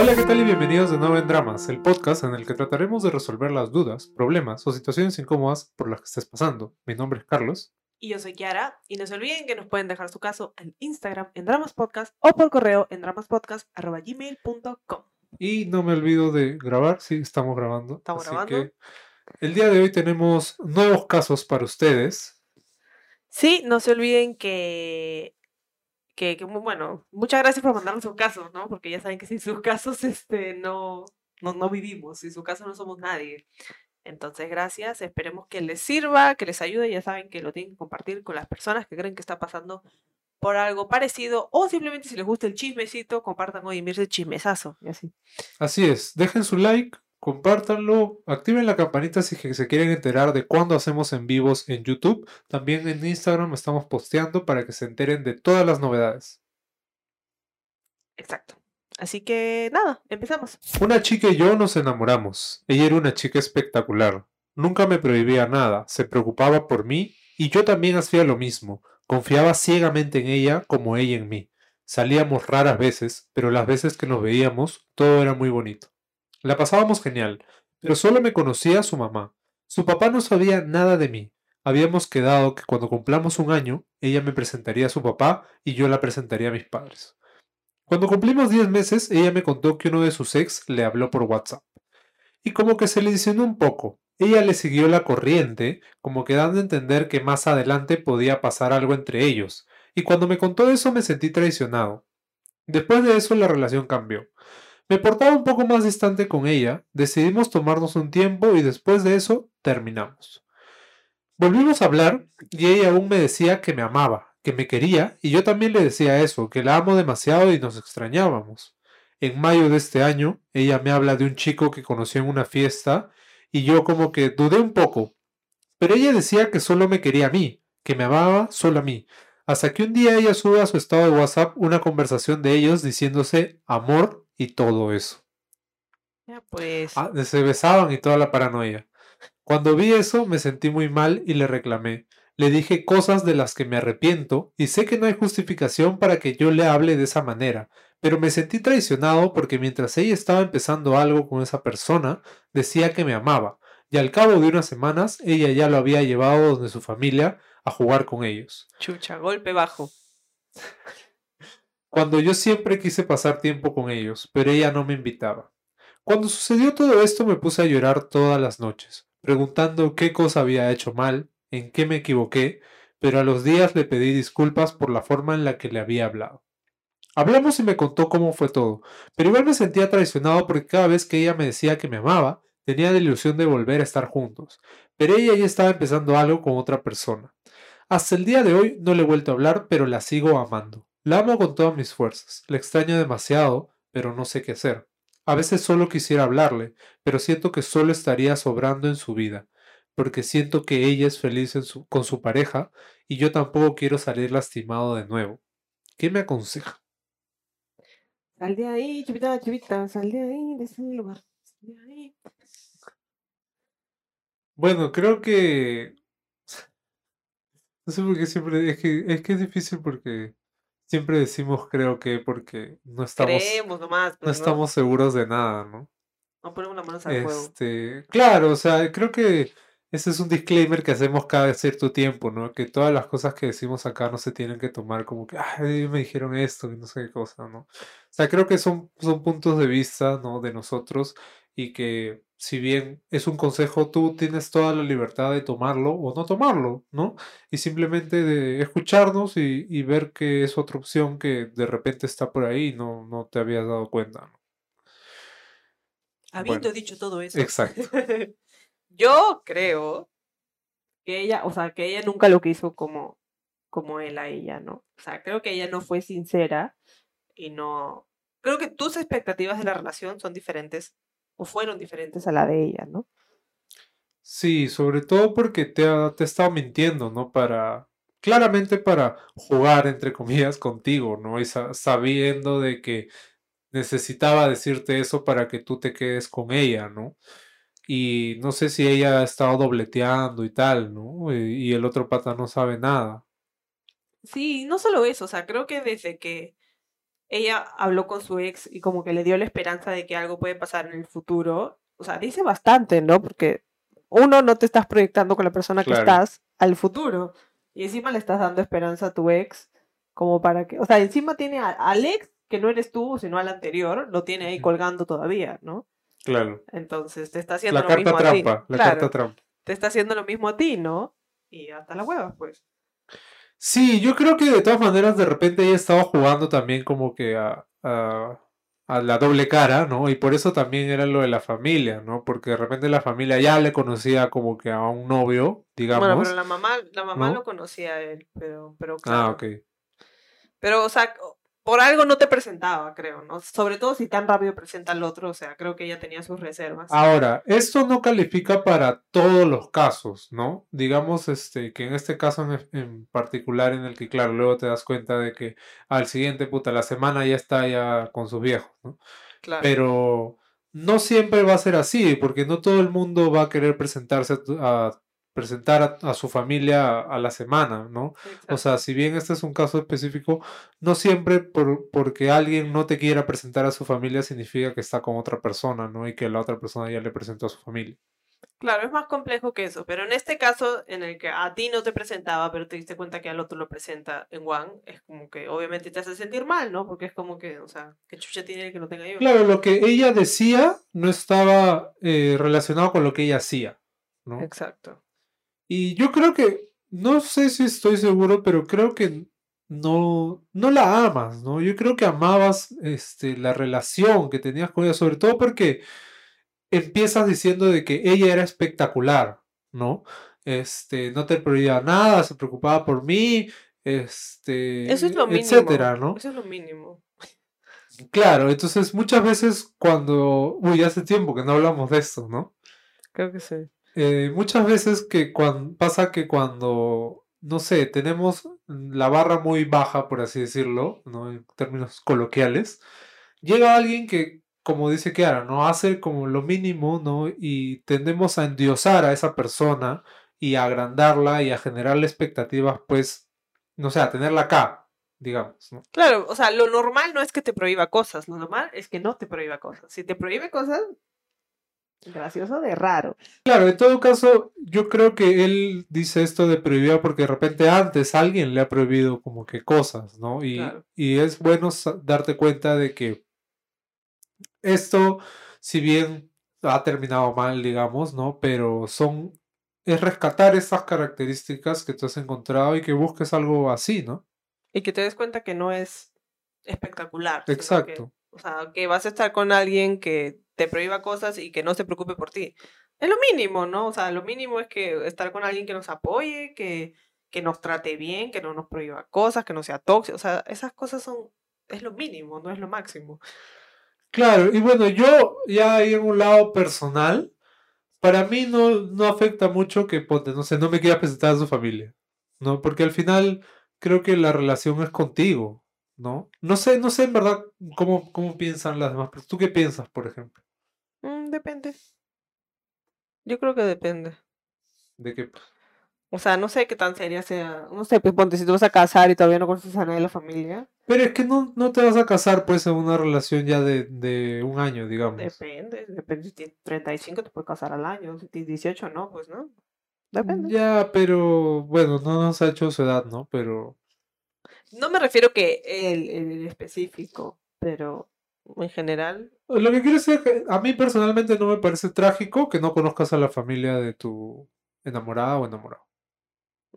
Hola, ¿qué tal y bienvenidos de nuevo en Dramas, el podcast en el que trataremos de resolver las dudas, problemas o situaciones incómodas por las que estés pasando. Mi nombre es Carlos. Y yo soy Kiara, y no se olviden que nos pueden dejar su caso en Instagram en Dramas Podcast o por correo en dramaspodcast.gmail.com. Y no me olvido de grabar, sí, estamos grabando. Estamos así grabando. que el día de hoy tenemos nuevos casos para ustedes. Sí, no se olviden que, que, que bueno, muchas gracias por mandarnos sus casos, ¿no? Porque ya saben que sin sus casos este, no, no, no vivimos, sin sus casos no somos nadie. Entonces, gracias, esperemos que les sirva, que les ayude, ya saben que lo tienen que compartir con las personas que creen que está pasando por algo parecido o simplemente si les gusta el chismecito, compartan hoy Mirce chismesazo y así. Así es, dejen su like, compártanlo, activen la campanita si se quieren enterar de cuándo hacemos en vivos en YouTube. También en Instagram estamos posteando para que se enteren de todas las novedades. Exacto. Así que nada, empezamos. Una chica y yo nos enamoramos. Ella era una chica espectacular. Nunca me prohibía nada, se preocupaba por mí y yo también hacía lo mismo. Confiaba ciegamente en ella como ella en mí. Salíamos raras veces, pero las veces que nos veíamos todo era muy bonito. La pasábamos genial, pero solo me conocía su mamá. Su papá no sabía nada de mí. Habíamos quedado que cuando cumplamos un año, ella me presentaría a su papá y yo la presentaría a mis padres. Cuando cumplimos 10 meses, ella me contó que uno de sus ex le habló por WhatsApp. Y como que se le disionó un poco. Ella le siguió la corriente, como que dando a entender que más adelante podía pasar algo entre ellos. Y cuando me contó eso me sentí traicionado. Después de eso la relación cambió. Me portaba un poco más distante con ella, decidimos tomarnos un tiempo y después de eso terminamos. Volvimos a hablar y ella aún me decía que me amaba, que me quería y yo también le decía eso, que la amo demasiado y nos extrañábamos. En mayo de este año, ella me habla de un chico que conoció en una fiesta y yo como que dudé un poco, pero ella decía que solo me quería a mí, que me amaba solo a mí, hasta que un día ella sube a su estado de WhatsApp una conversación de ellos diciéndose amor y todo eso. Ya pues. Ah, se besaban y toda la paranoia. Cuando vi eso me sentí muy mal y le reclamé. Le dije cosas de las que me arrepiento y sé que no hay justificación para que yo le hable de esa manera, pero me sentí traicionado porque mientras ella estaba empezando algo con esa persona, decía que me amaba, y al cabo de unas semanas ella ya lo había llevado donde su familia a jugar con ellos. Chucha, golpe bajo. Cuando yo siempre quise pasar tiempo con ellos, pero ella no me invitaba. Cuando sucedió todo esto me puse a llorar todas las noches, preguntando qué cosa había hecho mal, en qué me equivoqué, pero a los días le pedí disculpas por la forma en la que le había hablado. Hablamos y me contó cómo fue todo, pero igual me sentía traicionado porque cada vez que ella me decía que me amaba, tenía la ilusión de volver a estar juntos, pero ella ya estaba empezando algo con otra persona. Hasta el día de hoy no le he vuelto a hablar, pero la sigo amando. La amo con todas mis fuerzas, la extraño demasiado, pero no sé qué hacer. A veces solo quisiera hablarle, pero siento que solo estaría sobrando en su vida, porque siento que ella es feliz en su- con su pareja y yo tampoco quiero salir lastimado de nuevo. ¿Qué me aconseja? Sal de ahí, chivita, chivita, sal de ahí, de ese lugar. Sal de ahí. Bueno, creo que... No sé por qué siempre... Es que, es que es difícil porque siempre decimos creo que porque no estamos, Creemos nomás, no ¿no? estamos seguros de nada, ¿no? No ponemos las manos al. Este, claro, o sea, creo que ese es un disclaimer que hacemos cada cierto tiempo, ¿no? Que todas las cosas que decimos acá no se tienen que tomar como que, ay, me dijeron esto, y no sé qué cosa, ¿no? O sea, creo que son, son puntos de vista, ¿no? De nosotros y que si bien es un consejo, tú tienes toda la libertad de tomarlo o no tomarlo, ¿no? Y simplemente de escucharnos y, y ver que es otra opción que de repente está por ahí y no, no te habías dado cuenta. Habiendo bueno, dicho todo eso. Exacto. Yo creo que ella, o sea, que ella nunca lo quiso como, como él a ella, ¿no? O sea, creo que ella no fue sincera y no. Creo que tus expectativas de la relación son diferentes o fueron diferentes a la de ella, ¿no? Sí, sobre todo porque te ha, te ha estado mintiendo, ¿no? Para, claramente para jugar, entre comillas, contigo, ¿no? Y sa- sabiendo de que necesitaba decirte eso para que tú te quedes con ella, ¿no? Y no sé si ella ha estado dobleteando y tal, ¿no? Y, y el otro pata no sabe nada. Sí, no solo eso, o sea, creo que desde que ella habló con su ex y como que le dio la esperanza de que algo puede pasar en el futuro, o sea, dice bastante, ¿no? Porque uno, no te estás proyectando con la persona que estás al futuro y encima le estás dando esperanza a tu ex como para que, o sea, encima tiene a- al ex que no eres tú, sino al anterior, lo tiene ahí colgando todavía, ¿no? Claro. Entonces te está haciendo La lo carta mismo a ti. trampa, la Claro, carta trampa. te está haciendo lo mismo a ti, ¿no? Y hasta la hueva, pues. Sí, yo creo que de todas maneras de repente ella estaba jugando también como que a, a, a la doble cara, ¿no? Y por eso también era lo de la familia, ¿no? Porque de repente la familia ya le conocía como que a un novio, digamos. Bueno, pero la mamá, la mamá ¿no? lo conocía a él, pero, pero Ah, claro. ok. Pero, o sea, por algo no te presentaba, creo, ¿no? Sobre todo si tan rápido presenta al otro, o sea, creo que ella tenía sus reservas. Ahora, esto no califica para todos los casos, ¿no? Digamos, este, que en este caso en, en particular en el que, claro, luego te das cuenta de que al siguiente, puta, la semana ya está ya con sus viejos, ¿no? claro. Pero no siempre va a ser así, porque no todo el mundo va a querer presentarse a, tu- a presentar a, a su familia a la semana, ¿no? O sea, si bien este es un caso específico, no siempre por, porque alguien no te quiera presentar a su familia significa que está con otra persona, ¿no? Y que la otra persona ya le presentó a su familia. Claro, es más complejo que eso, pero en este caso en el que a ti no te presentaba, pero te diste cuenta que al otro lo presenta en One, es como que obviamente te hace sentir mal, ¿no? Porque es como que, o sea, ¿qué chucha tiene el que no tenga yo? Claro, lo que ella decía no estaba eh, relacionado con lo que ella hacía, ¿no? Exacto. Y yo creo que, no sé si estoy seguro, pero creo que no, no la amas, ¿no? Yo creo que amabas este, la relación que tenías con ella, sobre todo porque empiezas diciendo de que ella era espectacular, ¿no? Este, no te prohibía nada, se preocupaba por mí, este, Eso es lo mínimo. etcétera, ¿no? Eso es lo mínimo. Claro, entonces muchas veces cuando, uy, hace tiempo que no hablamos de esto, ¿no? Creo que sí. Eh, muchas veces que pasa que cuando, no sé, tenemos la barra muy baja, por así decirlo, ¿no? En términos coloquiales, llega alguien que, como dice Kiara, ¿no? Hace como lo mínimo, ¿no? Y tendemos a endiosar a esa persona y a agrandarla y a generarle expectativas, pues, no sé, a tenerla acá, digamos. Claro, o sea, lo normal no es que te prohíba cosas, lo normal es que no te prohíba cosas. Si te prohíbe cosas, gracioso de raro. Claro, en todo caso, yo creo que él dice esto de prohibir porque de repente antes alguien le ha prohibido como que cosas, ¿no? Y, Claro. y es bueno darte cuenta de que esto, si bien ha terminado mal, digamos, ¿no? Pero son, es rescatar esas características que tú has encontrado y que busques algo así, ¿no? Y que te des cuenta que no es espectacular. que- Exacto. o sea, que vas a estar con alguien que te prohíba cosas y que no se preocupe por ti. Es lo mínimo, ¿no? O sea, lo mínimo es que estar con alguien que nos apoye, que, que nos trate bien, que no nos prohíba cosas, que no sea tóxico. O sea, esas cosas son, es lo mínimo, no es lo máximo. Claro, y bueno, yo ya en un lado personal, para mí no, no afecta mucho que, ponte, no sé, no me quieras presentar a su familia, ¿no? Porque al final creo que la relación es contigo, ¿no? No sé, no sé en verdad cómo, cómo piensan las demás, pero ¿tú qué piensas, por ejemplo? Mm, depende. Yo creo que depende. De que, O sea, no sé qué tan seria sea. No sé, pues ponte, si te vas a casar y todavía no conoces a nadie de la familia. pero es que no, no te vas a casar, pues, en una relación ya de, de un año, digamos. Depende, depende. Si tienes 35 te puedes casar al año. Si tienes 18 no, pues no. Depende. Ya, pero, bueno, no nos ha hecho su edad, ¿no? Pero... No me refiero que el, el específico, pero en general. Lo que quiero decir es que a mí personalmente no me parece trágico que no conozcas a la familia de tu enamorada o enamorado.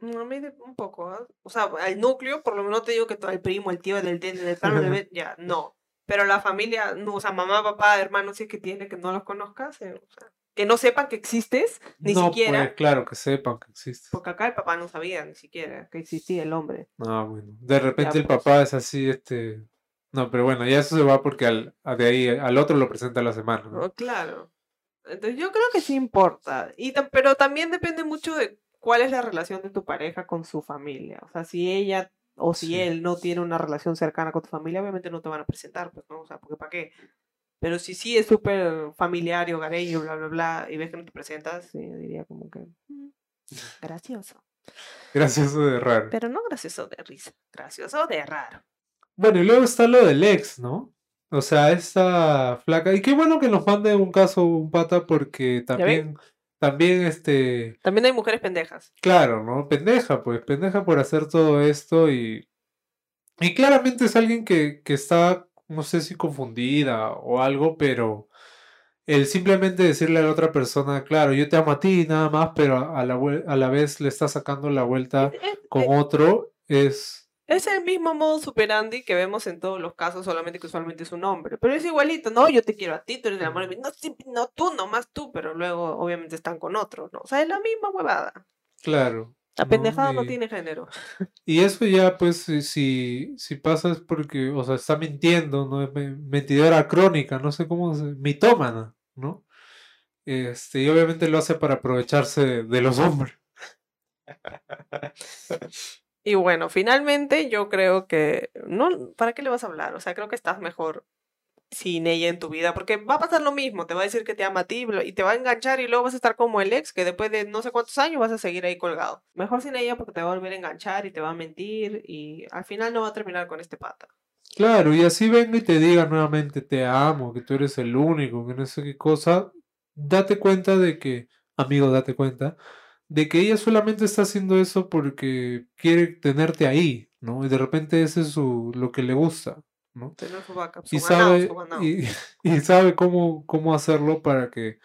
mm, A mí de- un poco, ¿ah? O sea, al núcleo, por lo menos te digo que todo el primo, el tío, el del plano, del ve- ya, no. Pero la familia, no, o sea, mamá, papá, hermanos, si es que tiene, que no los conozcas, eh, o sea, que no sepan que existes, ni no, siquiera. pues, claro, que sepan que existe. Porque acá el papá no sabía ni siquiera que existía el hombre. Ah, bueno. De repente el pues. papá es así, este... No, pero bueno, ya eso se va porque al, de ahí al otro lo presenta a la semana, ¿no? Oh, claro. Entonces yo creo que sí importa. Y pero también depende mucho de cuál es la relación de tu pareja con su familia. O sea, si ella o si Sí. él no tiene una relación cercana con tu familia, obviamente no te van a presentar, pues, ¿no? O sea, porque ¿para qué? Pero si sí es súper familiar y hogareño, bla, bla, bla, y ves que no te presentas, sí, yo diría como que... "Mm, gracioso. Gracioso de raro. Pero no gracioso de risa, gracioso de raro. Bueno, y luego está lo del ex, ¿no? O sea, esta flaca. Y qué bueno que nos mande un caso un pata porque también, también este... También hay mujeres pendejas. Claro, ¿no? Pendeja, pues, pendeja por hacer todo esto y... Y claramente es alguien que, que está, no sé si confundida o algo, pero el simplemente decirle a la otra persona, claro, yo te amo a ti nada más, pero a la, a la vez le está sacando la vuelta con otro, es... Es el mismo modo superandi que vemos en todos los casos, solamente que usualmente es un hombre. Pero es igualito, no, yo te quiero a ti, tú eres el amor de mí. No, no tú, nomás tú, pero luego obviamente están con otro, ¿no? O sea, es la misma huevada. Claro. La pendejada no, tiene género. Y eso ya, pues, si, si pasa es porque, o sea, está mintiendo, ¿no? Es mentidora crónica, no sé cómo se... mitómana, ¿no? Este, y obviamente lo hace para aprovecharse de los hombres. Y bueno, finalmente yo creo que no, ¿para qué le vas a hablar? O sea, creo que estás mejor sin ella en tu vida, porque va a pasar lo mismo, te va a decir que te ama a ti y te va a enganchar y luego vas a estar como el ex, que después de no sé cuántos años vas a seguir ahí colgado. Mejor sin ella porque te va a volver a enganchar y te va a mentir y al final no va a terminar con este pata. Claro, y así venga y te diga nuevamente te amo, que tú eres el único, que no sé qué cosa, date cuenta de que, amigo, date cuenta, de que ella solamente está haciendo eso porque quiere tenerte ahí, ¿no? Y de repente ese es su, lo que le gusta. ¿no? y, sabe, Y, sabe cómo, cómo hacerlo para que,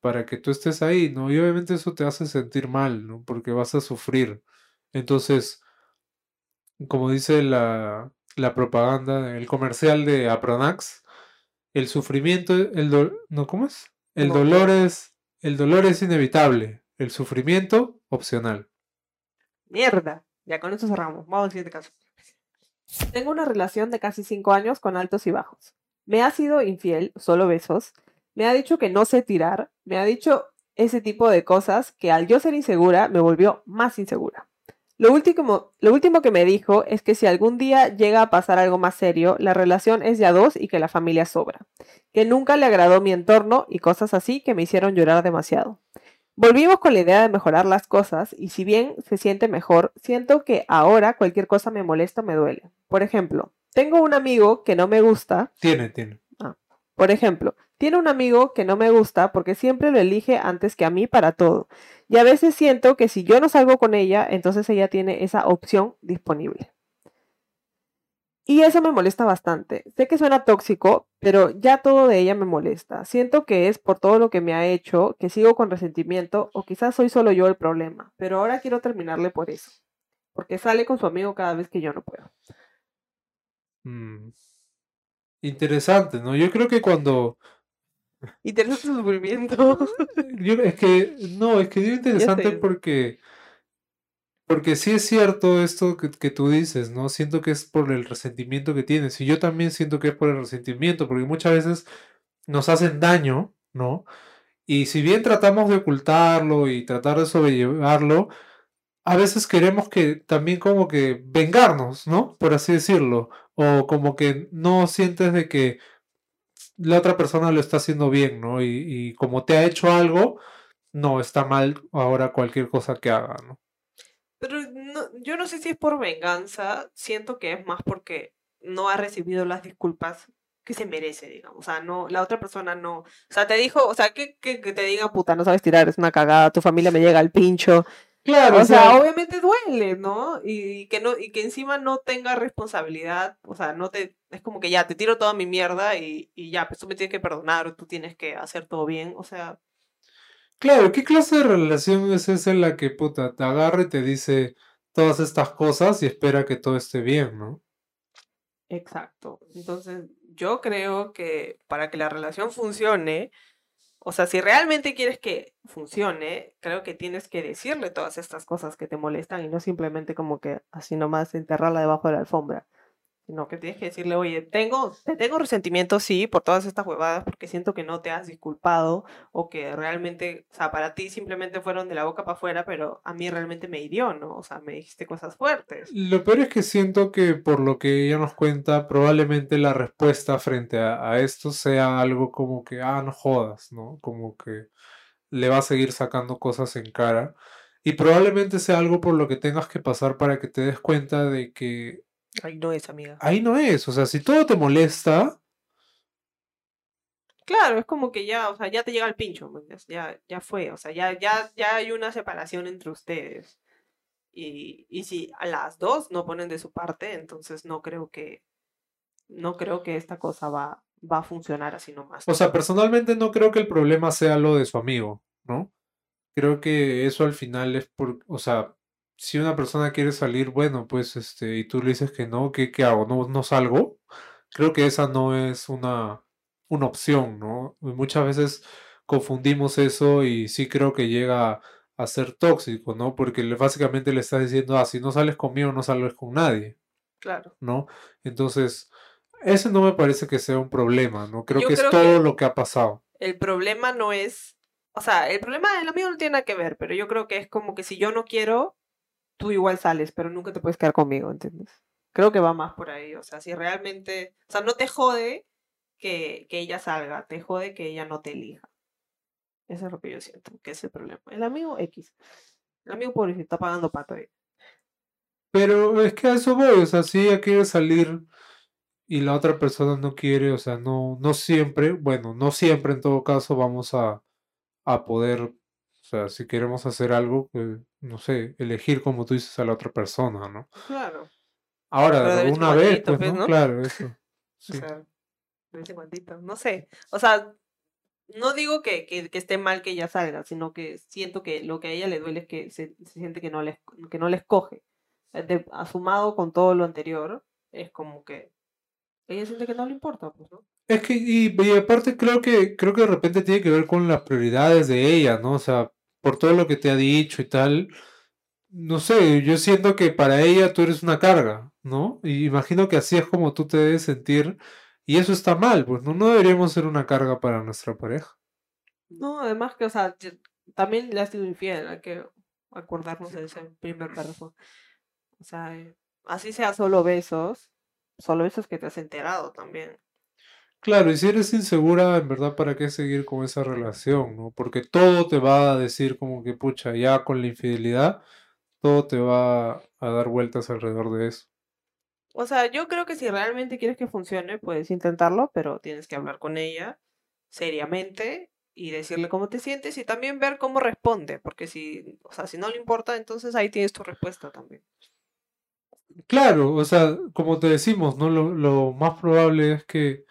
para que tú estés ahí, ¿no? Y obviamente eso te hace sentir mal, ¿no? Porque vas a sufrir. Entonces, como dice la, la propaganda, el comercial de Apronax, el sufrimiento, el no, ¿cómo es? El dolor es, el dolor es inevitable, el sufrimiento opcional. Mierda. Ya con eso cerramos. Vamos al siguiente caso. Tengo una relación de casi cinco años con altos y bajos. Me ha sido infiel, solo besos. Me ha dicho que no sé tirar. Me ha dicho ese tipo de cosas que al yo ser insegura me volvió más insegura. Lo último, lo último que me dijo es que si algún día llega a pasar algo más serio, la relación es ya dos y que la familia sobra. Que nunca le agradó mi entorno y cosas así que me hicieron llorar demasiado. Volvimos con la idea de mejorar las cosas y si bien se siente mejor, siento que ahora cualquier cosa me molesta me duele. Por ejemplo, tengo un amigo que no me gusta. Tiene, tiene. Ah, por ejemplo, tiene un amigo que no me gusta porque siempre lo elige antes que a mí para todo. Y a veces siento que si yo no salgo con ella, entonces ella tiene esa opción disponible. Y eso me molesta bastante. Sé que suena tóxico, pero ya todo de ella me molesta. Siento que es por todo lo que me ha hecho, que sigo con resentimiento, o quizás soy solo yo el problema. Pero ahora quiero terminarle por eso. Porque sale con su amigo cada vez que yo no puedo. Mm. Interesante, ¿no? Yo creo que cuando... Interesante su sufrimiento. es que, no, es que es interesante porque porque sí es cierto esto que, tú dices, ¿no? Siento que es por el resentimiento que tienes. Y yo también siento que es por el resentimiento, porque muchas veces nos hacen daño, ¿no? Y si bien tratamos de ocultarlo y tratar de sobrellevarlo, a veces queremos que también como que vengarnos, ¿no? Por así decirlo. O como que no sientes de que la otra persona lo está haciendo bien, ¿no? Y, y como te ha hecho algo, no, está mal ahora cualquier cosa que haga, ¿no? No, yo no sé si es por venganza, siento que es más porque no ha recibido las disculpas que se merece, digamos. O sea, no, la otra persona no. O sea, te dijo, o sea, que, que, te diga, puta, no sabes tirar, es una cagada, tu familia me llega al pincho. Claro, o, sea, obviamente duele, ¿no? Y, que no, y que encima no tenga responsabilidad, o sea, no te, es como que ya te tiro toda mi mierda y, y ya, pues tú me tienes que perdonar o tú tienes que hacer todo bien, o sea, Claro, ¿qué clase de relación es esa en la que puta te agarra y te dice todas estas cosas y espera que todo esté bien, ¿no? Exacto. Entonces, yo creo que para que la relación funcione, o sea, si realmente quieres que funcione, creo que tienes que decirle todas estas cosas que te molestan y no simplemente como que así nomás enterrarla debajo de la alfombra sino que tienes que decirle, oye, tengo, te tengo resentimiento, sí, por todas estas huevadas, porque siento que no te has disculpado o que realmente, o sea, para ti simplemente fueron de la boca para afuera, pero a mí realmente me hirió, ¿no? O sea, me dijiste cosas fuertes. Lo peor es que siento que por lo que ella nos cuenta, probablemente la respuesta frente a, a esto sea algo como que, ah, no jodas, ¿no? Como que le va a seguir sacando cosas en cara. Y probablemente sea algo por lo que tengas que pasar para que te des cuenta de que Ahí no es, amiga. ahí no es. O sea, si todo te molesta, Claro, es como que ya, o sea, ya te llega el pincho, ¿me entiendes? Ya, ya fue, o sea, ya, ya, ya hay una separación entre ustedes. Y, y si a las dos no ponen de su parte, entonces no creo que, no creo que esta cosa va, va a funcionar así nomás. o sea, personalmente no creo que el problema sea lo de su amigo, ¿no? Creo que eso al final es por, o sea, si una persona quiere salir, bueno, pues este, y tú le dices que no, ¿qué, qué hago? ¿No, no salgo? Creo que esa no es una, una opción, ¿no? Y Muchas veces confundimos eso y sí creo que llega a ser tóxico, ¿no? Porque le- básicamente le estás diciendo, ah, si no sales conmigo, no sales con nadie, Claro. ¿no? Entonces, ese no me parece que sea un problema, ¿no? Creo Yo que es todo que- lo que ha pasado. El problema no es, o sea, el problema del amigo no tiene nada que ver, pero yo creo que es como que si yo no quiero, tú igual sales, pero nunca te puedes quedar conmigo, ¿entiendes? Creo que va más por ahí, o sea, si realmente, o sea, no te jode que, que ella salga, te jode que ella no te elija. Eso es lo que yo siento, que es el problema. El amigo X. El amigo pobrecito está pagando pato ahí. Pero es que a eso voy, o sea, si ella quiere salir y la otra persona no quiere, o sea, no, no siempre, bueno, no siempre en todo caso vamos a, a poder, sea, si queremos hacer algo, pues, no sé, elegir como tú dices a la otra persona, ¿no? Claro. Ahora, de una vez, pues, pues, ¿no? ¿no? Claro, eso. O Sí. sea, de vez en cuandito, No sé. O sea, no digo que, que, que esté mal que ella salga, sino que siento que lo que a ella le duele es que se, se siente que no les, que no les coge. Eh, De, asumado con todo lo anterior, es como que ella siente que no le importa, pues, ¿no? Es que, y, y aparte creo que, creo que de repente tiene que ver con las prioridades de ella, ¿no? O sea, por todo lo que te ha dicho y tal, no sé, yo siento que para ella tú eres una carga, ¿no? Y imagino que así es como tú te debes sentir, y eso está mal, pues no, no deberíamos ser una carga para nuestra pareja. No, además que, o sea, también le has sido infiel, hay que acordarnos de ese primer párrafo. O sea, así sea solo besos, solo besos que te has enterado también. Claro, y si eres insegura, en verdad, ¿para qué seguir con esa relación, ¿no? Porque todo te va a decir como que, pucha, ya con la infidelidad, todo te va a dar vueltas alrededor de eso. O sea, yo creo que si realmente quieres que funcione, puedes intentarlo, pero tienes que hablar con ella seriamente y decirle cómo te sientes y también ver cómo responde, porque si, o sea, si no le importa, entonces ahí tienes tu respuesta también. Claro, o sea, como te decimos, ¿no? Lo, lo más probable es que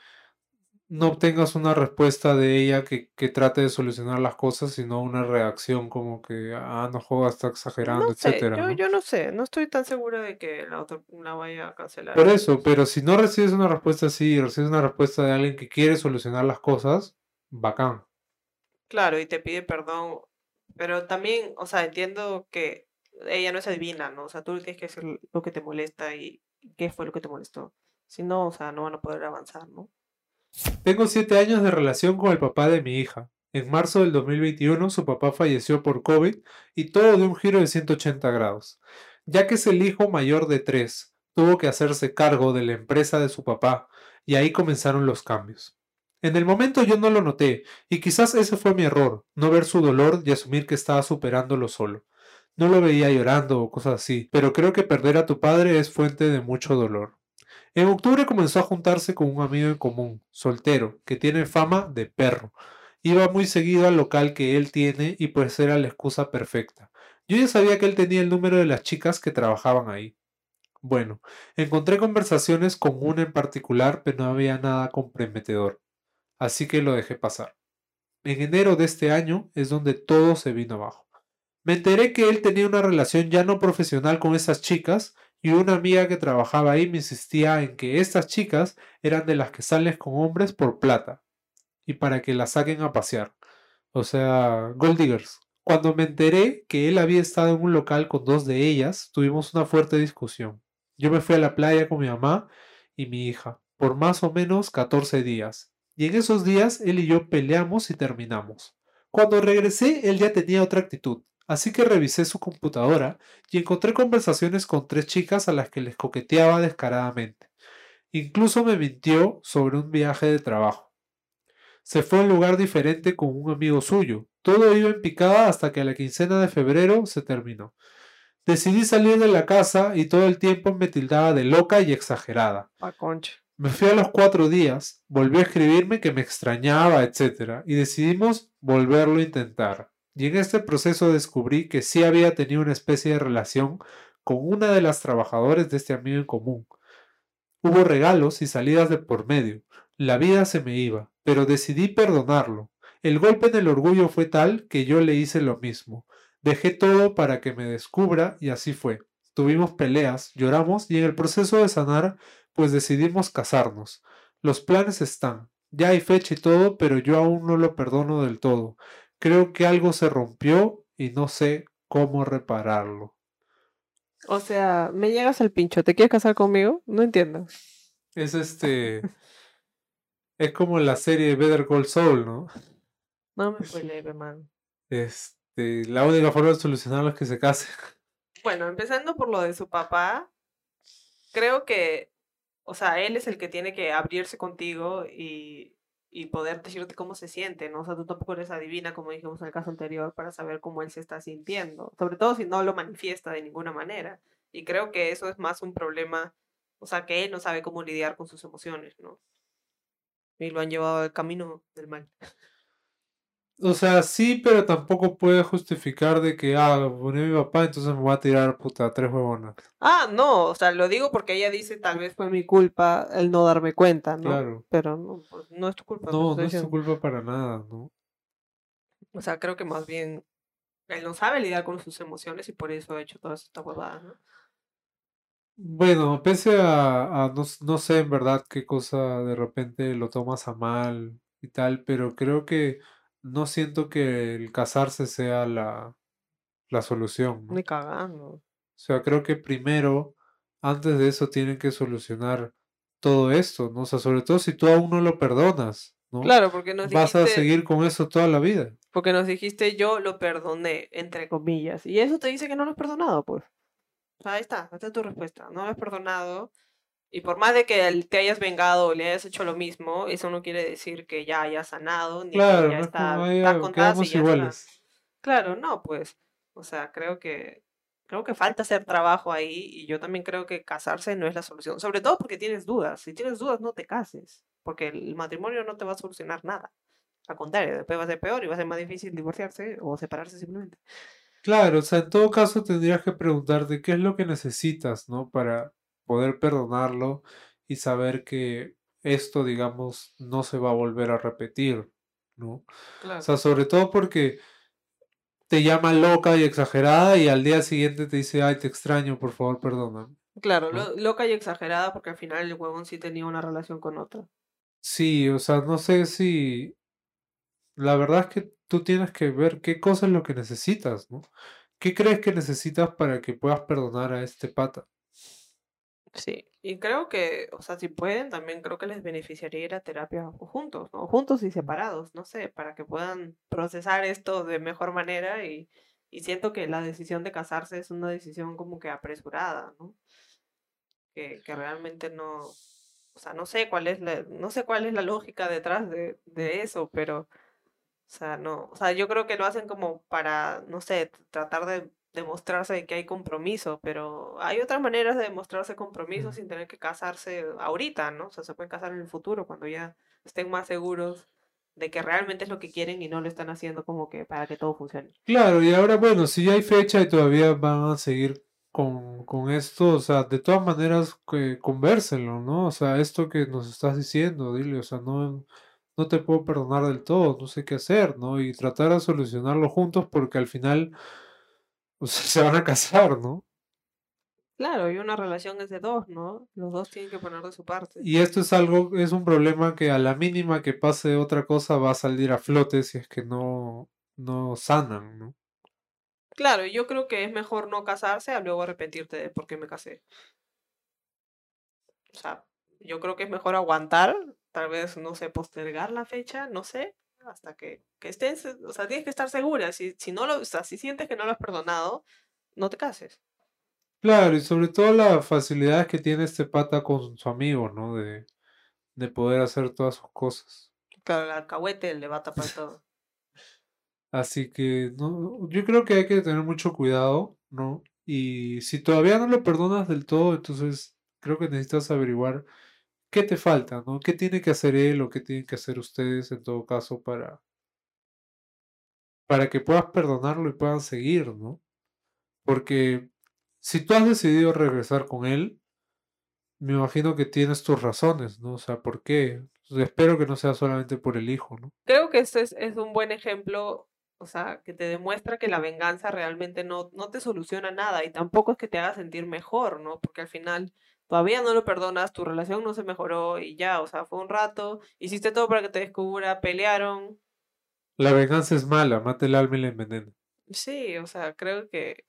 no obtengas una respuesta de ella que, que trate de solucionar las cosas, sino una reacción como que, ah, no jodas, está exagerando, No sé, etcétera, yo, ¿no? yo no sé, no estoy tan segura de que la otra la vaya a cancelar. Por eso, pero si no recibes una respuesta así y recibes una respuesta de alguien que quiere solucionar las cosas, bacán. Claro, y te pide perdón, pero también, o sea, entiendo que ella no es adivina, ¿no? O sea, tú tienes que decir lo que te molesta y qué fue lo que te molestó. Si no, o sea, no van a poder avanzar, ¿no? Tengo siete años de relación con el papá de mi hija. En marzo del 2021 su papá falleció por COVID y todo de un giro de 180 grados. Ya que es el hijo mayor de tres, tuvo que hacerse cargo de la empresa de su papá y ahí comenzaron los cambios. En el momento yo no lo noté y quizás ese fue mi error, no ver su dolor y asumir que estaba superándolo solo. No lo veía llorando o cosas así, pero creo que perder a tu padre es fuente de mucho dolor. En octubre comenzó a juntarse con un amigo en común, soltero, que tiene fama de perro. Iba muy seguido al local que él tiene y pues era la excusa perfecta. Yo ya sabía que él tenía el número de las chicas que trabajaban ahí. Bueno, encontré conversaciones con una en particular, pero no había nada comprometedor. Así que lo dejé pasar. En enero de este año es donde todo se vino abajo. Me enteré que él tenía una relación ya no profesional con esas chicas y una amiga que trabajaba ahí me insistía en que estas chicas eran de las que sales con hombres por plata y para que las saquen a pasear. O sea, gold diggers. Cuando me enteré que él había estado en un local con dos de ellas, tuvimos una fuerte discusión. Yo me fui a la playa con mi mamá y mi hija por más o menos 14 días. Y en esos días él y yo peleamos y terminamos. Cuando regresé, él ya tenía otra actitud, así que revisé su computadora y encontré conversaciones con tres chicas a las que les coqueteaba descaradamente. Incluso me mintió sobre un viaje de trabajo. Se fue a un lugar diferente con un amigo suyo. Todo iba en picada hasta que a la quincena de febrero se terminó. Decidí salir de la casa y todo el tiempo me tildaba de loca y exagerada. Pa' concha. Me fui a los cuatro días, volvió a escribirme que me extrañaba, etc. Y decidimos volverlo a intentar. Y en este proceso descubrí que sí había tenido una especie de relación con una de las trabajadoras de este amigo en común. Hubo regalos y salidas de por medio. La vida se me iba, pero decidí perdonarlo. El golpe en el orgullo fue tal que yo le hice lo mismo. Dejé todo para que me descubra y así fue. Tuvimos peleas, lloramos y en el proceso de sanar, pues decidimos casarnos. Los planes están. Ya hay fecha y todo, pero yo aún no lo perdono del todo. Creo que algo se rompió y no sé cómo repararlo. O sea, me llegas al pincho, ¿te quieres casar conmigo? No entiendo. Es este. es como la serie Better Call Saul, ¿no? No me fue leve, man. Este, la única forma de solucionarlo es que se case. Bueno, empezando por lo de su papá, creo que, o sea, él es el que tiene que abrirse contigo y, y poder decirte cómo se siente, ¿no? O sea, tú tampoco eres adivina, como dijimos en el caso anterior, para saber cómo él se está sintiendo, sobre todo si no lo manifiesta de ninguna manera. Y creo que eso es más un problema, o sea, que él no sabe cómo lidiar con sus emociones, ¿no? Y lo han llevado al camino del mal. O sea, sí, pero tampoco puede justificar de que, ah, murió mi papá, entonces me voy a tirar, puta, tres huevonas. Ah, no, o sea, lo digo porque ella dice tal vez fue mi culpa el no darme cuenta, ¿no? Claro. Pero no, pues, no es tu culpa. No, no es diciendo. culpa para nada, ¿no? O sea, creo que más bien él no sabe lidiar con sus emociones y por eso ha hecho todas estas huevadas, ¿no? Bueno, pese a, a no, no sé en verdad qué cosa de repente lo tomas a mal y tal, pero creo que no siento que el casarse sea la, la solución, ¿no? Ni cagando. O sea, creo que primero, antes de eso, tienen que solucionar todo esto, ¿no? O sea, sobre todo si tú aún no lo perdonas, ¿no? Claro, porque nos Vas a seguir con eso toda la vida. porque nos dijiste yo lo perdoné, entre comillas. Y eso te dice que no lo has perdonado, pues. O sea, ahí está, esta es tu respuesta. No lo has perdonado. Y por más de que te hayas vengado o le hayas hecho lo mismo, eso no quiere decir que ya hayas sanado, ni que Claro, ya no es está, está contada y ya está. iguales. Claro, no, pues. O sea, creo que creo que falta hacer trabajo ahí y yo también creo que casarse no es la solución, sobre todo porque tienes dudas. Si tienes dudas, no te cases, porque el matrimonio no te va a solucionar nada. Al contrario, después va a ser peor y va a ser más difícil divorciarse o separarse simplemente. Claro, o sea, en todo caso tendrías que preguntarte qué es lo que necesitas, ¿no? Para poder perdonarlo y saber que esto, digamos, no se va a volver a repetir, ¿no? O sea, sobre todo porque te llama loca y exagerada y al día siguiente te dice, ay, te extraño, por favor, perdóname. Claro, loca y exagerada porque al final el huevón sí tenía una relación con otra. Sí, o sea, no sé si... La verdad es que tú tienes que ver qué cosa es lo que necesitas, ¿no? ¿Qué crees que necesitas para que puedas perdonar a este pata? Sí, y creo que, o sea, si pueden, también creo que les beneficiaría ir a terapia juntos, ¿no? Juntos y separados, no sé, para que puedan procesar esto de mejor manera y, y siento que la decisión de casarse es una decisión como que apresurada, ¿no? Que, que realmente no, o sea, no sé cuál es la, no sé cuál es la lógica detrás de, de eso, pero, o sea, no, o sea, yo creo que lo hacen como para, no sé, tratar de demostrarse que hay compromiso, pero hay otras maneras de demostrarse compromiso Mm. sin tener que casarse ahorita, ¿no? O sea, se pueden casar en el futuro cuando ya estén más seguros de que realmente es lo que quieren y no lo están haciendo como que para que todo funcione. Claro, y ahora, bueno, si ya hay fecha y todavía van a seguir con, con esto, o sea, de todas maneras, que convérselo, ¿no? O sea, esto que nos estás diciendo, dile, o sea, no, no te puedo perdonar del todo, no sé qué hacer, ¿no? Y tratar de solucionarlo juntos porque al final, o sea, se van a casar, ¿no? Claro, y una relación es de dos, ¿no? Los dos tienen que poner de su parte. Y esto es algo, es un problema que a la mínima que pase otra cosa va a salir a flote si es que no, no sanan, ¿no? Claro, yo creo que es mejor no casarse a luego arrepentirte de por qué me casé. O sea, yo creo que es mejor aguantar, tal vez, no sé, postergar la fecha, no sé, hasta que, que estés, o sea, tienes que estar segura. Si, si no lo, o sea, si sientes que no lo has perdonado, no te cases. Claro, y sobre todo las facilidades que tiene este pata con su amigo, ¿no? De, de poder hacer todas sus cosas. Claro, el alcahuete le va a tapar todo. Así que no, yo creo que hay que tener mucho cuidado, ¿no? Y si todavía no lo perdonas del todo, entonces creo que necesitas averiguar qué te falta, ¿no? ¿Qué tiene que hacer él o qué tienen que hacer ustedes en todo caso para, para que puedas perdonarlo y puedan seguir, ¿no? Porque si tú has decidido regresar con él, me imagino que tienes tus razones, ¿no? O sea, ¿por qué? espero que no sea solamente por el hijo, ¿no? Creo que este es, es un buen ejemplo, o sea, que te demuestra que la venganza realmente no, no te soluciona nada y tampoco es que te haga sentir mejor, ¿no? Porque al final todavía no lo perdonas, tu relación no se mejoró y ya, o sea, fue un rato, hiciste todo para que te descubra, pelearon. La venganza es mala, mata el alma y la envenena. Sí, o sea, creo que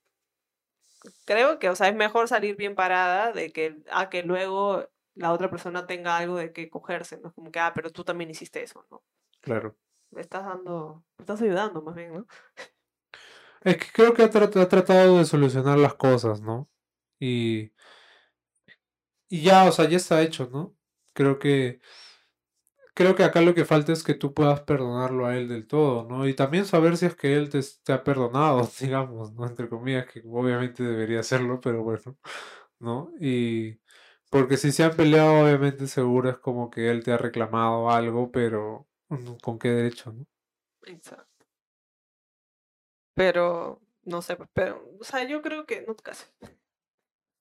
creo que, o sea, es mejor salir bien parada de que a que luego la otra persona tenga algo de que cogerse, ¿no? Como que, ah, pero tú también hiciste eso, ¿no? Claro. Me estás dando, me estás ayudando más bien, ¿no? Es que creo que ha, ha tratado de solucionar las cosas, ¿no? Y, y ya, o sea, ya está hecho, ¿no? Creo que creo que acá lo que falta es que tú puedas perdonarlo a él del todo, ¿no? Y también saber si es que él te, te ha perdonado, digamos, ¿no? Entre comillas, que obviamente debería hacerlo, pero bueno, ¿no? Y porque si se han peleado, obviamente seguro es como que él te ha reclamado algo, pero mm, ¿con qué derecho, no? Exacto. Pero, no sé, pero, o sea, yo creo que no te cases.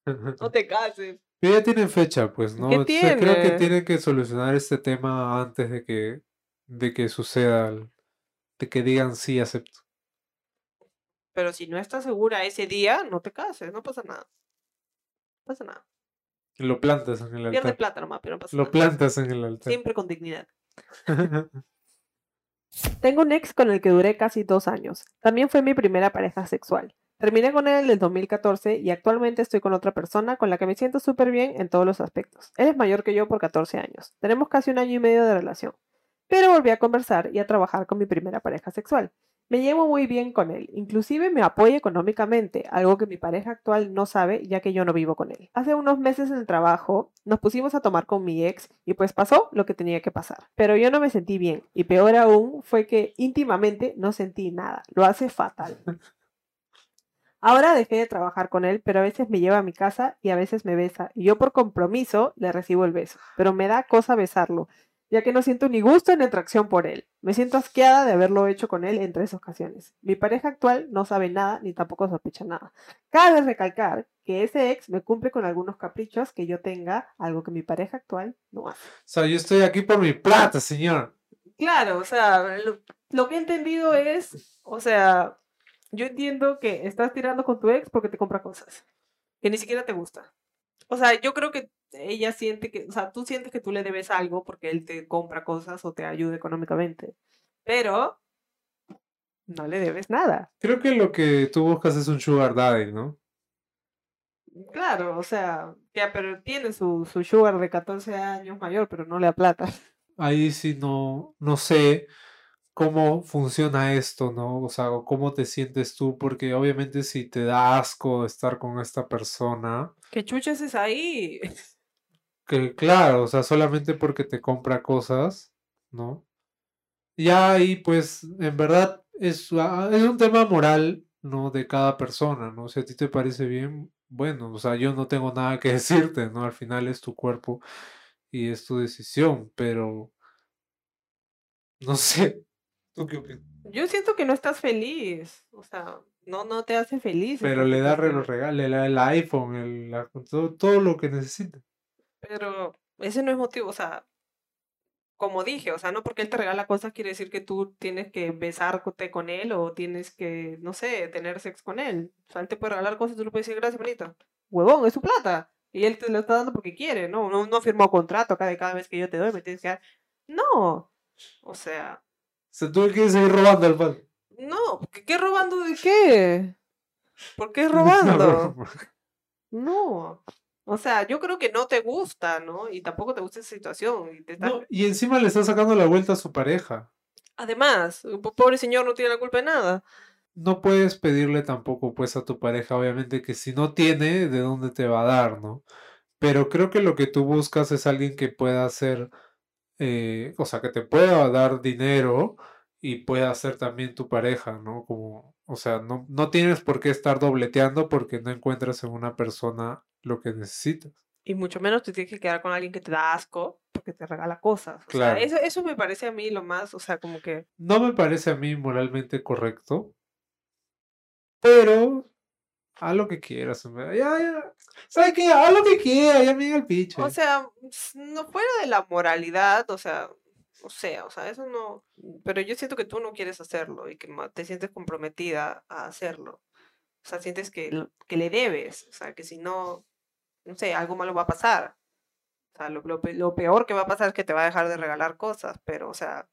No te cases. Pero ya tienen fecha, pues, ¿no? creo que tienen que solucionar este tema antes de que, de que suceda, de que digan sí, acepto. Pero si no estás segura ese día, no te cases, no pasa nada. No pasa nada. Lo plantas en el altar. Pierde plata nomás, pero no pasa Lo plantas en el altar. Siempre con dignidad. Tengo un ex con el que duré casi dos años. También fue mi primera pareja sexual. Terminé con él en el 2014 y actualmente estoy con otra persona con la que me siento súper bien en todos los aspectos. Él es mayor que yo por 14 años. Tenemos casi un año y medio de relación. Pero volví a conversar y a trabajar con mi primera pareja sexual. Me llevo muy bien con él, inclusive me apoya económicamente, algo que mi pareja actual no sabe ya que yo no vivo con él. Hace unos meses en el trabajo nos pusimos a tomar con mi ex y pues pasó lo que tenía que pasar. Pero yo no me sentí bien y peor aún fue que íntimamente no sentí nada. Lo hace fatal. Ahora dejé de trabajar con él, pero a veces me lleva a mi casa y a veces me besa, y yo por compromiso le recibo el beso, pero me da cosa besarlo, ya que no siento ni gusto ni atracción por él. Me siento asqueada de haberlo hecho con él en tres ocasiones. Mi pareja actual no sabe nada ni tampoco sospecha nada. Cabe recalcar que ese ex me cumple con algunos caprichos que yo tenga, algo que mi pareja actual no hace. O sea, yo estoy aquí por mi plata, señor. Claro, o sea, lo, lo que he entendido es, o sea, yo entiendo que estás tirando con tu ex porque te compra cosas que ni siquiera te gusta. O sea, yo creo que ella siente que, o sea, tú sientes que tú le debes algo porque él te compra cosas o te ayuda económicamente, pero no le debes nada. Creo que lo que tú buscas es un sugar daddy, ¿no? Claro, o sea, ya, pero tiene su, su sugar de 14 años mayor, pero no le da plata. Ahí sí no, no sé cómo funciona esto, ¿no? O sea, cómo te sientes tú, porque obviamente si te da asco estar con esta persona. ¿Qué chuches es ahí? Que claro, o sea, solamente porque te compra cosas, ¿no? Ya ahí, pues, en verdad es, ah, es un tema moral, ¿no? De cada persona, ¿no? Si a ti te parece bien, bueno, o sea, yo no tengo nada que decirte, ¿no? Al final es tu cuerpo y es tu decisión, pero no sé, yo siento que no estás feliz. O sea, no, no te hace feliz. Pero le da los regalos, el iPhone, el, todo, todo lo que necesita. Pero ese no es motivo, o sea, como dije, o sea, no porque él te regala cosas quiere decir que tú tienes que besarte con él o tienes que, no sé, tener sexo con él. O sea, él te puede regalar cosas y tú le puedes decir, gracias, bonita. Huevón, es su plata. Y él te lo está dando porque quiere, ¿no? No, no firmó contrato cada, cada vez que yo te doy, me tienes que dar. No. O sea, se tuvo que seguir robando al pan. No, ¿qué, robando de qué? ¿Por qué robando? No. O sea, yo creo que no te gusta, ¿no? Y tampoco te gusta esa situación. Y, y encima le está sacando la vuelta a su pareja. Además, pobre señor no tiene la culpa de nada. No puedes pedirle tampoco, pues, a tu pareja, obviamente, que si no tiene, ¿de dónde te va a dar, no? Pero creo que lo que tú buscas es alguien que pueda hacer eh, o sea, que te pueda dar dinero y pueda ser también tu pareja, ¿no? Como, o sea, no, no tienes por qué estar dobleteando porque no encuentras en una persona lo que necesitas. Y mucho menos te tienes que quedar con alguien que te da asco porque te regala cosas. O Claro. sea, eso, eso me parece a mí lo más, o sea, como que... No me parece a mí moralmente correcto, pero haz lo que quieras. Ya, ya. ¿Sabes qué? Haz lo que quieras, el piche. O sea, no fuera de la moralidad, o sea, o sea, o sea, eso no... Pero yo siento que tú no quieres hacerlo y que te sientes comprometida a hacerlo. O sea, sientes que, que le debes, o sea, que si no, no sé, algo malo va a pasar. O sea, lo, lo lo peor que va a pasar es que te va a dejar de regalar cosas, pero, o sea,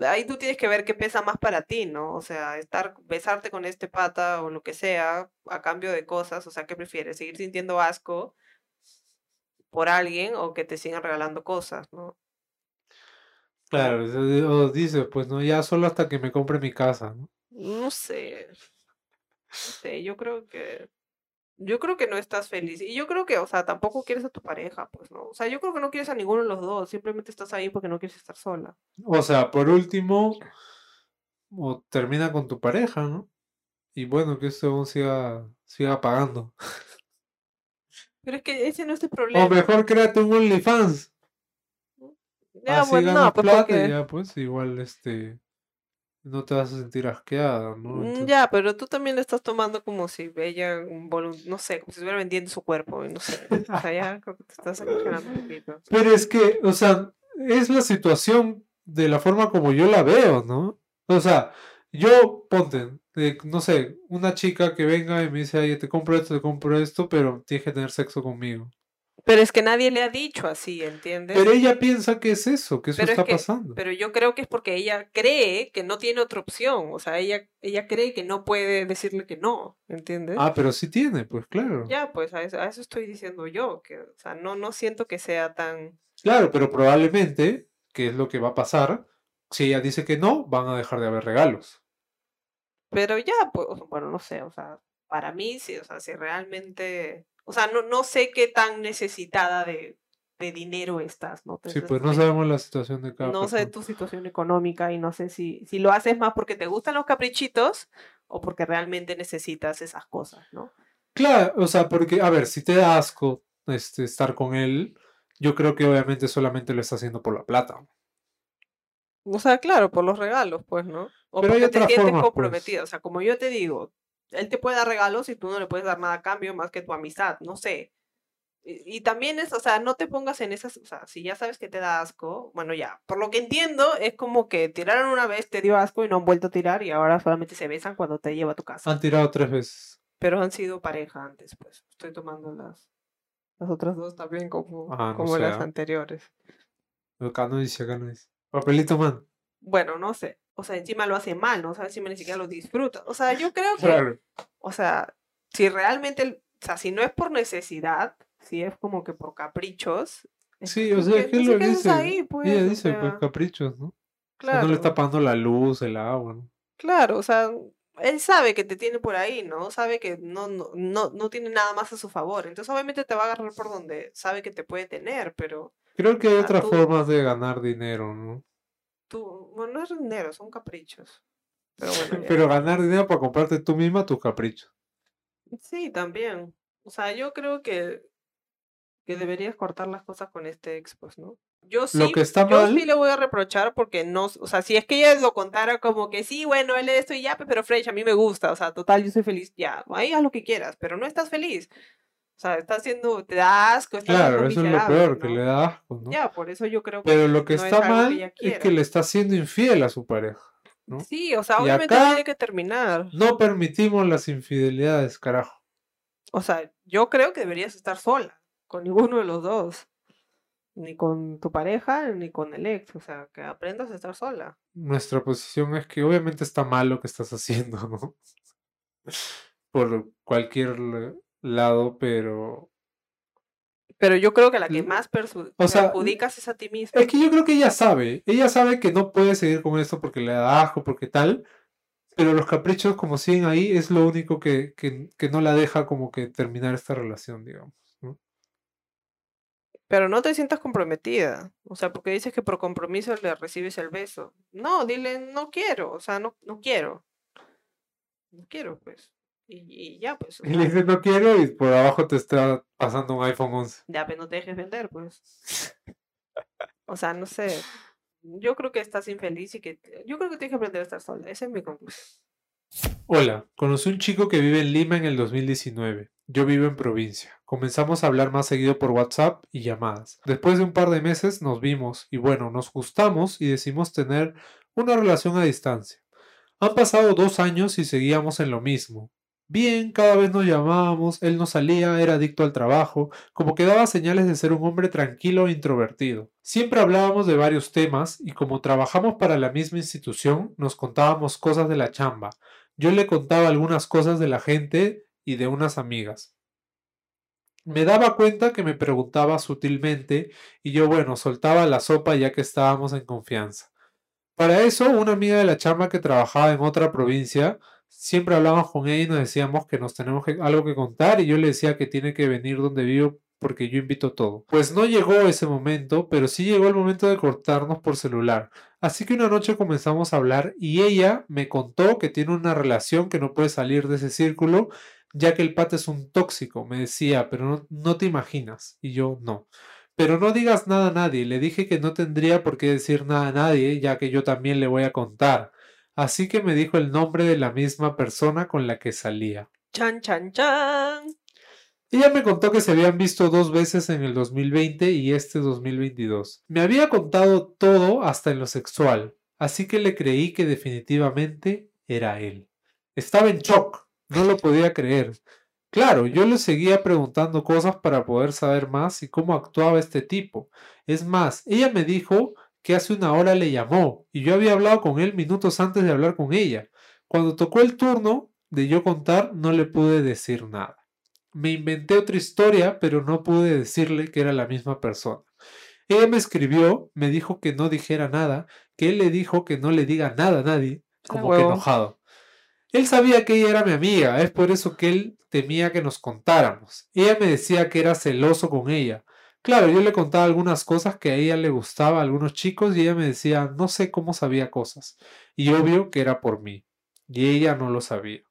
ahí tú tienes que ver qué pesa más para ti, ¿no? O sea, estar, besarte con este pata o lo que sea a cambio de cosas, o sea, ¿qué prefieres? ¿Seguir sintiendo asco por alguien o que te sigan regalando cosas, ¿no? Claro, o o dice, pues no, ya solo hasta que me compre mi casa, ¿no? No sé, no sé, yo creo que, yo creo que no estás feliz y yo creo que, o sea, tampoco quieres a tu pareja, pues, ¿no? O sea, yo creo que no quieres a ninguno de los dos, simplemente estás ahí porque no quieres estar sola. O sea, por último, o termina con tu pareja, ¿no? Y bueno, que esto aún siga, siga pagando. Pero es que ese no es el O problema. mejor créate un OnlyFans. Ya, Así bueno, ganas no, pues plata porque... ya, pues igual, este, no te vas a sentir asqueada, ¿no? Mm, Entonces- Ya, pero tú también lo estás tomando como si ella, un no sé, como si estuviera vendiendo su cuerpo, y no sé. O sea, ya creo que te estás exagerando un poquito. Pero es que, o sea, es la situación de la forma como yo la veo, ¿no? O sea, yo, ponte, eh, no sé, una chica que venga y me dice, ay, te compro esto, te compro esto, pero tienes que tener sexo conmigo. Pero es que nadie le ha dicho así, ¿entiendes? Pero ella piensa que es eso, que eso Pero es está que- pasando. Pero yo creo que es porque ella cree que no tiene otra opción. O sea, ella, ella cree que no puede decirle que no, ¿entiendes? Ah, pero sí tiene, pues claro. Ya, pues a eso, a eso estoy diciendo yo, que, o sea, no, no siento que sea tan... Claro, pero probablemente, que es lo que va a pasar, si ella dice que no, van a dejar de haber regalos. Pero ya, pues, bueno, no sé, o sea, para mí, sí, o sea, si realmente, o sea, no, no sé qué tan necesitada de, de dinero estás, ¿no? Sí, pues no sabemos la situación de cada no sé tu situación económica y no sé si, si lo haces más porque te gustan los caprichitos o porque realmente necesitas esas cosas, ¿no? Claro, o sea, porque, a ver, si te da asco este, estar con él, yo creo que obviamente solamente lo está haciendo por la plata. O sea, claro, por los regalos, pues, ¿no? O Pero hay porque te sientes formas, pues. comprometida. O sea, como yo te digo, él te puede dar regalos y tú no le puedes dar nada a cambio más que tu amistad, no sé. Y, y también es, o sea, no te pongas en esas, o sea, si ya sabes que te da asco, bueno, ya, por lo que entiendo, es como que tiraron una vez, te dio asco y no han vuelto a tirar y ahora solamente se besan cuando te lleva a tu casa. Han tirado tres veces. Pero han sido pareja antes, pues. Estoy tomando las, las otras dos también como, Ah, no como las ah. anteriores. Acá no dice, acá no dice. Papelito man. Bueno, no sé. O sea, encima lo hace mal, ¿no? O sea, encima ni siquiera lo disfruta. O sea, yo creo que, Claro. o sea, si realmente, o sea, si no es por necesidad, si es como que por caprichos. Sí, o sea, ¿qué- ¿qué es entonces, lo ¿qué que haces dice? ahí, pues? Ella O dice, pues, sea, caprichos, ¿no? O sea, claro, no le está pagando la luz, el agua, ¿no? claro, o sea, él sabe que te tiene por ahí, ¿no? Sabe que no, no, no, no tiene nada más a su favor. Entonces, obviamente te va a agarrar por donde sabe que te puede tener, pero Creo que hay otras tú- formas de ganar dinero, ¿no? Tú, bueno, no es dinero, son caprichos. Pero bueno, ya. Pero ganar dinero para comprarte tú misma tus caprichos. Sí, también. O sea, yo creo que, que deberías cortar las cosas con este ex, pues, ¿no? Yo sí, Lo que está yo mal, sí le voy a reprochar porque no, o sea, si es que ella lo contara como que sí, bueno, él es esto y ya, pe- pero Fresh, a mí me gusta, o sea, total, yo soy feliz, ya, ahí haz lo que quieras, pero no estás feliz. O sea, estás haciendo, te da asco, estás claro, eso es lo peor, que ¿no? le da asco, ¿no? Ya, por eso yo creo que Pero lo que no es está que mal ella es que le está siendo infiel a su pareja. ¿no? Sí, o sea, Y obviamente tiene que terminar. No permitimos las infidelidades, carajo. O sea, yo creo que deberías estar sola, con ninguno de los dos. Ni con tu pareja, ni con el ex. O sea, que aprendas a estar sola. Nuestra posición es que obviamente está mal lo que estás haciendo, ¿no? Por cualquier lado, pero... Pero yo creo que la que más o sea, perjudicas es a ti misma. Es que yo creo que ella sabe, ella sabe que no puede seguir con esto porque le da asco, porque tal, pero los caprichos como siguen ahí es lo único que, que, que no la deja como que terminar esta relación, digamos. ¿no? Pero no te sientas comprometida. O sea, porque dices que por compromiso le recibes el beso. No, dile, no quiero. O sea, no, no quiero. No quiero, pues. Y, y ya, pues. Y le dices no quiero y por abajo te está pasando un iPhone 11. ya, pero no te dejes vender, pues. O sea, no sé. Yo creo que estás infeliz y que. Yo creo que tienes que aprender a estar sola. Esa es mi conclusión. Hola, conocí un chico que vive en Lima en el 2019. Yo vivo en provincia. Comenzamos a hablar más seguido por WhatsApp y llamadas. Después de un par de meses nos vimos y bueno, nos gustamos y decidimos tener una relación a distancia. Han pasado dos años y seguíamos en lo mismo. Bien, cada vez nos llamábamos, él no salía, era adicto al trabajo, como que daba señales de ser un hombre tranquilo e introvertido. Siempre hablábamos de varios temas y como trabajamos para la misma institución, nos contábamos cosas de la chamba. Yo le contaba algunas cosas de la gente y de unas amigas. Me daba cuenta que me preguntaba sutilmente y yo, bueno, soltaba la sopa ya que estábamos en confianza. Para eso, una amiga de la chamba que trabajaba en otra provincia, siempre hablábamos con ella y nos decíamos que nos tenemos que- algo que contar y yo le decía que tiene que venir donde vivo porque yo invito todo. Pues no llegó ese momento, pero sí llegó el momento de cortarnos por celular. Así que una noche comenzamos a hablar y ella me contó que tiene una relación que no puede salir de ese círculo, ya que el pata es un tóxico. Me decía, pero no, no te imaginas. Y yo no. Pero no digas nada a nadie. Le dije que no tendría por qué decir nada a nadie, ya que yo también le voy a contar. Así que me dijo el nombre de la misma persona con la que salía. Chan, chan, chan. Ella me contó que se habían visto dos veces en el 2020 y este 2022. Me había contado todo hasta en lo sexual, así que le creí que definitivamente era él. Estaba en shock, no lo podía creer. Claro, yo le seguía preguntando cosas para poder saber más y cómo actuaba este tipo. Es más, ella me dijo que hace una hora le llamó y yo había hablado con él minutos antes de hablar con ella. Cuando tocó el turno de yo contar, no le pude decir nada. Me inventé otra historia, pero no pude decirle que era la misma persona. Ella me escribió, me dijo que no dijera nada, que él le dijo que no le diga nada a nadie, como que enojado. Él sabía que ella era mi amiga, es por eso que él temía que nos contáramos. Ella me decía que era celoso con ella. Claro, yo le contaba algunas cosas que a ella le gustaba a algunos chicos y ella me decía, no sé cómo sabía cosas. Y obvio que era por mí. Y ella no lo sabía.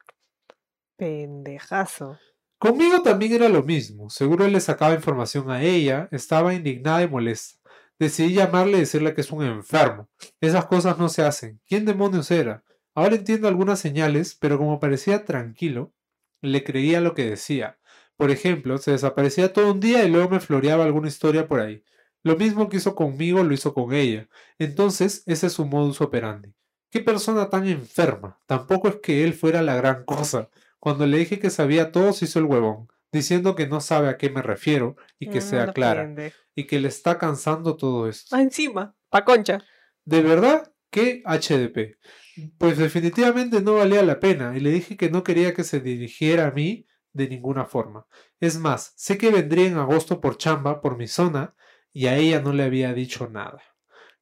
Pendejazo. Conmigo también era lo mismo. Seguro él le sacaba información a ella, estaba indignada y molesta. Decidí llamarle y decirle que es un enfermo. Esas cosas no se hacen. ¿Quién demonios era? Ahora entiendo algunas señales, pero como parecía tranquilo, le creía lo que decía. Por ejemplo, se desaparecía todo un día y luego me floreaba alguna historia por ahí. Lo mismo que hizo conmigo lo hizo con ella. Entonces, ese es su modus operandi. Qué persona tan enferma. Tampoco es que él fuera la gran cosa. Cuando le dije que sabía todo, se hizo el huevón, diciendo que no sabe a qué me refiero y que Mm, sea no clara, y que le está cansando todo esto. Ah, encima. Pa' concha. ¿De verdad? ¿Qué HDP? Pues definitivamente no valía la pena y le dije que no quería que se dirigiera a mí de ninguna forma. Es más, sé que vendría en agosto por chamba, por mi zona, y a ella no le había dicho nada.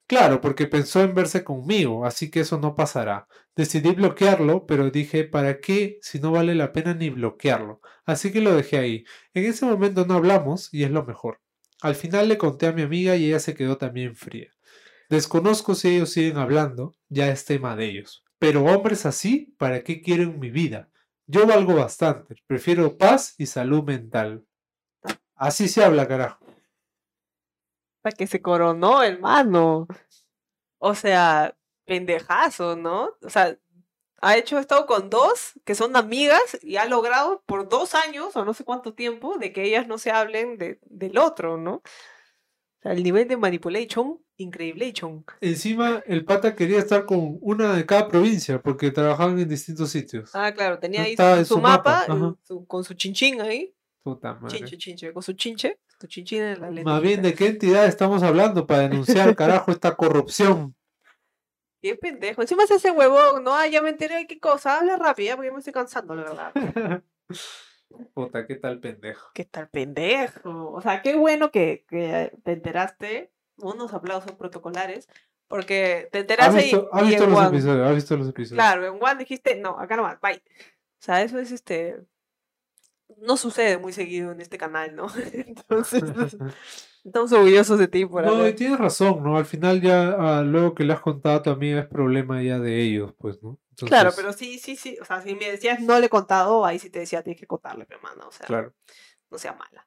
Claro, porque pensó en verse conmigo, así que eso no pasará. Decidí bloquearlo, pero dije, ¿para qué si no vale la pena ni bloquearlo? Así que lo dejé ahí. En ese momento no hablamos y es lo mejor. Al final le conté a mi amiga y ella se quedó también fría. Desconozco si ellos siguen hablando, ya es tema de ellos. Pero hombres así, ¿para qué quieren mi vida? Yo valgo bastante, prefiero paz y salud mental. Así se habla, carajo. Para que se coronó, hermano. O sea, pendejazo, ¿no? O sea, ha hecho esto con dos que son amigas y ha logrado por dos años o no sé cuánto tiempo de que ellas no se hablen de, del otro, ¿no? O sea, el nivel de manipulation, increíble. Encima, el pata quería estar con una de cada provincia porque trabajaban en distintos sitios. Ah, claro, tenía ahí su, su su mapa, y su- con su chinchín ahí. Puta madre. Chinche, chinche, con su chinche. Tu chinchín en la Más bien, ¿de qué entidad estamos hablando para denunciar, carajo, esta corrupción? Qué pendejo. Encima se hace huevón, ¿no? Ah, ya me enteré de qué cosa. Habla rápido, ya, porque ya me estoy cansando, la verdad. Puta, qué tal pendejo. ¿Qué tal pendejo? O sea, qué bueno que, que te enteraste. Unos aplausos protocolares. Porque te ¿Has enteraste y- visto, y, visto en los One- episodios? ¿Has visto los episodios? Claro, en One dijiste, no, acá nomás, bye. O sea, eso es este. No sucede muy seguido en este canal, ¿no? Entonces, Estamos orgullosos de ti por No, y tienes razón, ¿no? Al final ya, ah, luego que le has contado a tu amiga es problema ya de ellos, pues, ¿no? Claro, pero sí, sí, sí. O sea, si me decías no le he contado, ahí sí te decía tienes que contarle, mi hermana. O sea, Claro, no sea mala.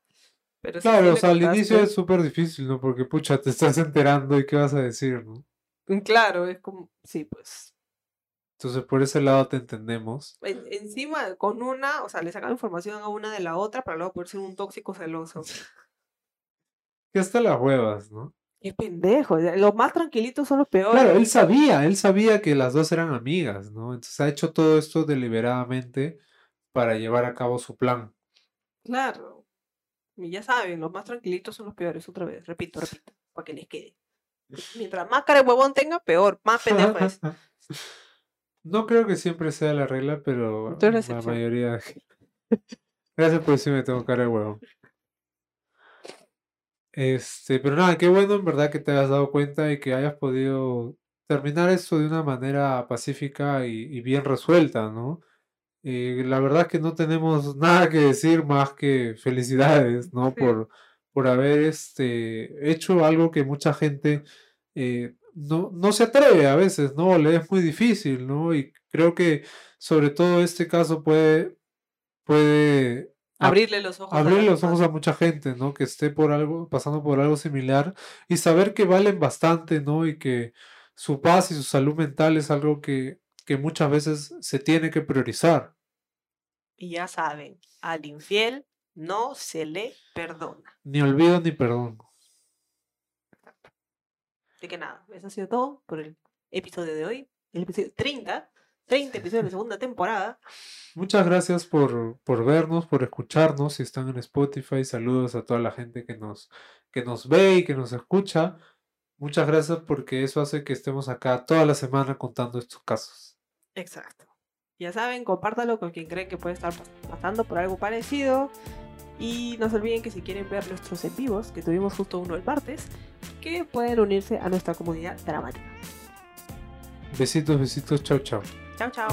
Pero claro, sí o sea, al inicio es súper difícil, ¿no? Porque, pucha, te estás enterando y qué vas a decir, ¿no? Mm, Claro, es como. Sí, pues. Entonces, por ese lado te entendemos. En- encima, con una, o sea, le sacaba información a una de la otra para luego poder ser un tóxico celoso. Que hasta las huevas, ¿no? Qué pendejo. Los más tranquilitos son los peores. Claro, él sabía, él sabía que las dos eran amigas, ¿no? Entonces ha hecho todo esto deliberadamente para llevar a cabo su plan. Claro. Y ya saben, los más tranquilitos son los peores. Otra vez, repito, repito, para que les quede. Mientras más cara de huevón tenga, peor, más pendejo es. No creo que siempre sea la regla, pero eres la la mayoría. Gracias por decirme, tengo cara de huevo. Este, pero nada, qué bueno en verdad que te hayas dado cuenta y que hayas podido terminar esto de una manera pacífica y, y bien resuelta, ¿no? Eh, la verdad es que no tenemos nada que decir más que felicidades, ¿no? Sí. Por, por haber este, hecho algo que mucha gente eh, no, no se atreve a veces, ¿no? Le es muy difícil, ¿no? Y creo que sobre todo este caso puede, puede Abrirle los ojos. a abrir los ojos a mucha gente, ¿no? Que esté por algo, pasando por algo similar y saber que valen bastante, ¿no? Y que su paz y su salud mental es algo que, que muchas veces se tiene que priorizar. Y ya saben, al infiel no se le perdona. Ni olvido ni perdón. Así que nada, eso ha sido todo por el episodio de hoy. El episodio 30. 30 episodios de la segunda temporada. Muchas gracias por, por vernos, por escucharnos. Si están en Spotify, saludos a toda la gente que nos, que nos ve y que nos escucha. Muchas gracias porque eso hace que estemos acá toda la semana contando estos casos. Exacto. Ya saben, compártalo con quien creen que puede estar pas- pasando por algo parecido. Y no se olviden que si quieren ver nuestros en vivos, que tuvimos justo uno el martes, que pueden unirse a nuestra comunidad dramática. Besitos, besitos, chao, chao. Chao, chao.